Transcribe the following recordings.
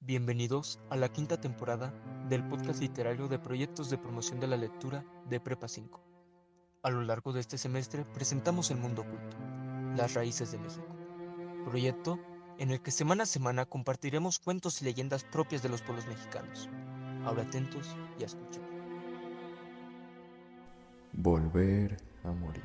Bienvenidos a la quinta temporada del podcast literario de proyectos de promoción de la lectura de Prepa 5. A lo largo de este semestre presentamos El Mundo Oculto, las raíces de México, proyecto en el que semana a semana compartiremos cuentos y leyendas propias de los pueblos mexicanos. Ahora atentos y a escuchar. Volver a morir.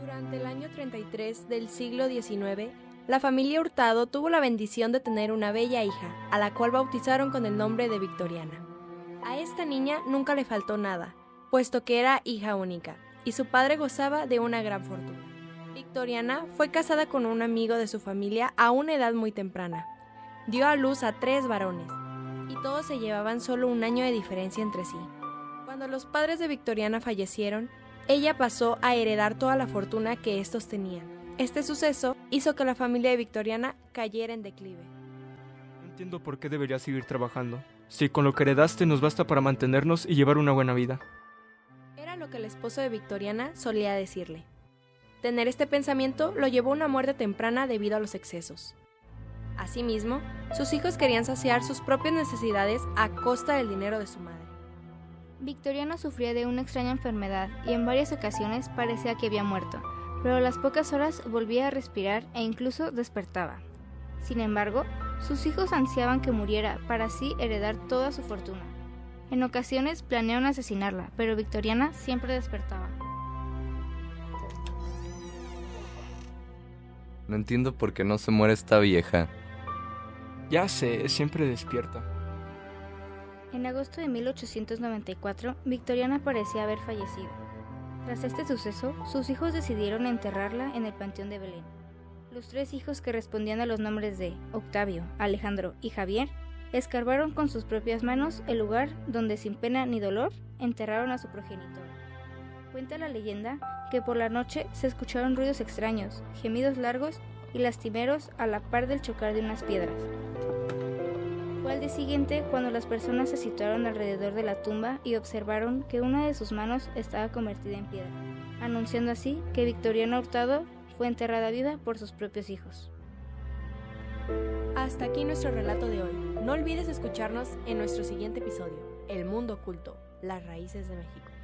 Durante el año 33 del siglo XIX, la familia Hurtado tuvo la bendición de tener una bella hija, a la cual bautizaron con el nombre de Victoriana. A esta niña nunca le faltó nada, puesto que era hija única, y su padre gozaba de una gran fortuna. Victoriana fue casada con un amigo de su familia a una edad muy temprana. Dio a luz a tres varones, y todos se llevaban solo un año de diferencia entre sí. Cuando los padres de Victoriana fallecieron, ella pasó a heredar toda la fortuna que estos tenían. Este suceso hizo que la familia de Victoriana cayera en declive. No entiendo por qué deberías seguir trabajando, si con lo que heredaste nos basta para mantenernos y llevar una buena vida. Era lo que el esposo de Victoriana solía decirle. Tener este pensamiento lo llevó a una muerte temprana debido a los excesos. Asimismo, sus hijos querían saciar sus propias necesidades a costa del dinero de su madre. Victoriana sufría de una extraña enfermedad y en varias ocasiones parecía que había muerto, pero a las pocas horas volvía a respirar e incluso despertaba. Sin embargo, sus hijos ansiaban que muriera para así heredar toda su fortuna. En ocasiones planearon asesinarla, pero Victoriana siempre despertaba. No entiendo por qué no se muere esta vieja. Ya sé, siempre despierta. En agosto de 1894, Victoriana parecía haber fallecido. Tras este suceso, sus hijos decidieron enterrarla en el Panteón de Belén. Los tres hijos que respondían a los nombres de Octavio, Alejandro y Javier escarbaron con sus propias manos el lugar donde sin pena ni dolor enterraron a su progenitor. Cuenta la leyenda que por la noche se escucharon ruidos extraños, gemidos largos y lastimeros a la par del chocar de unas piedras. Fue al día siguiente cuando las personas se situaron alrededor de la tumba y observaron que una de sus manos estaba convertida en piedra, anunciando así que Victoriana Hurtado fue enterrada viva por sus propios hijos. Hasta aquí nuestro relato de hoy. No olvides escucharnos en nuestro siguiente episodio, El Mundo Oculto, las raíces de México.